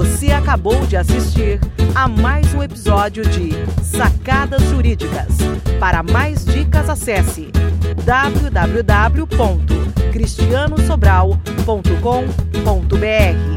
Você acabou de assistir a mais um episódio de Sacadas Jurídicas. Para mais dicas, acesse www.cristianosobral.com.br.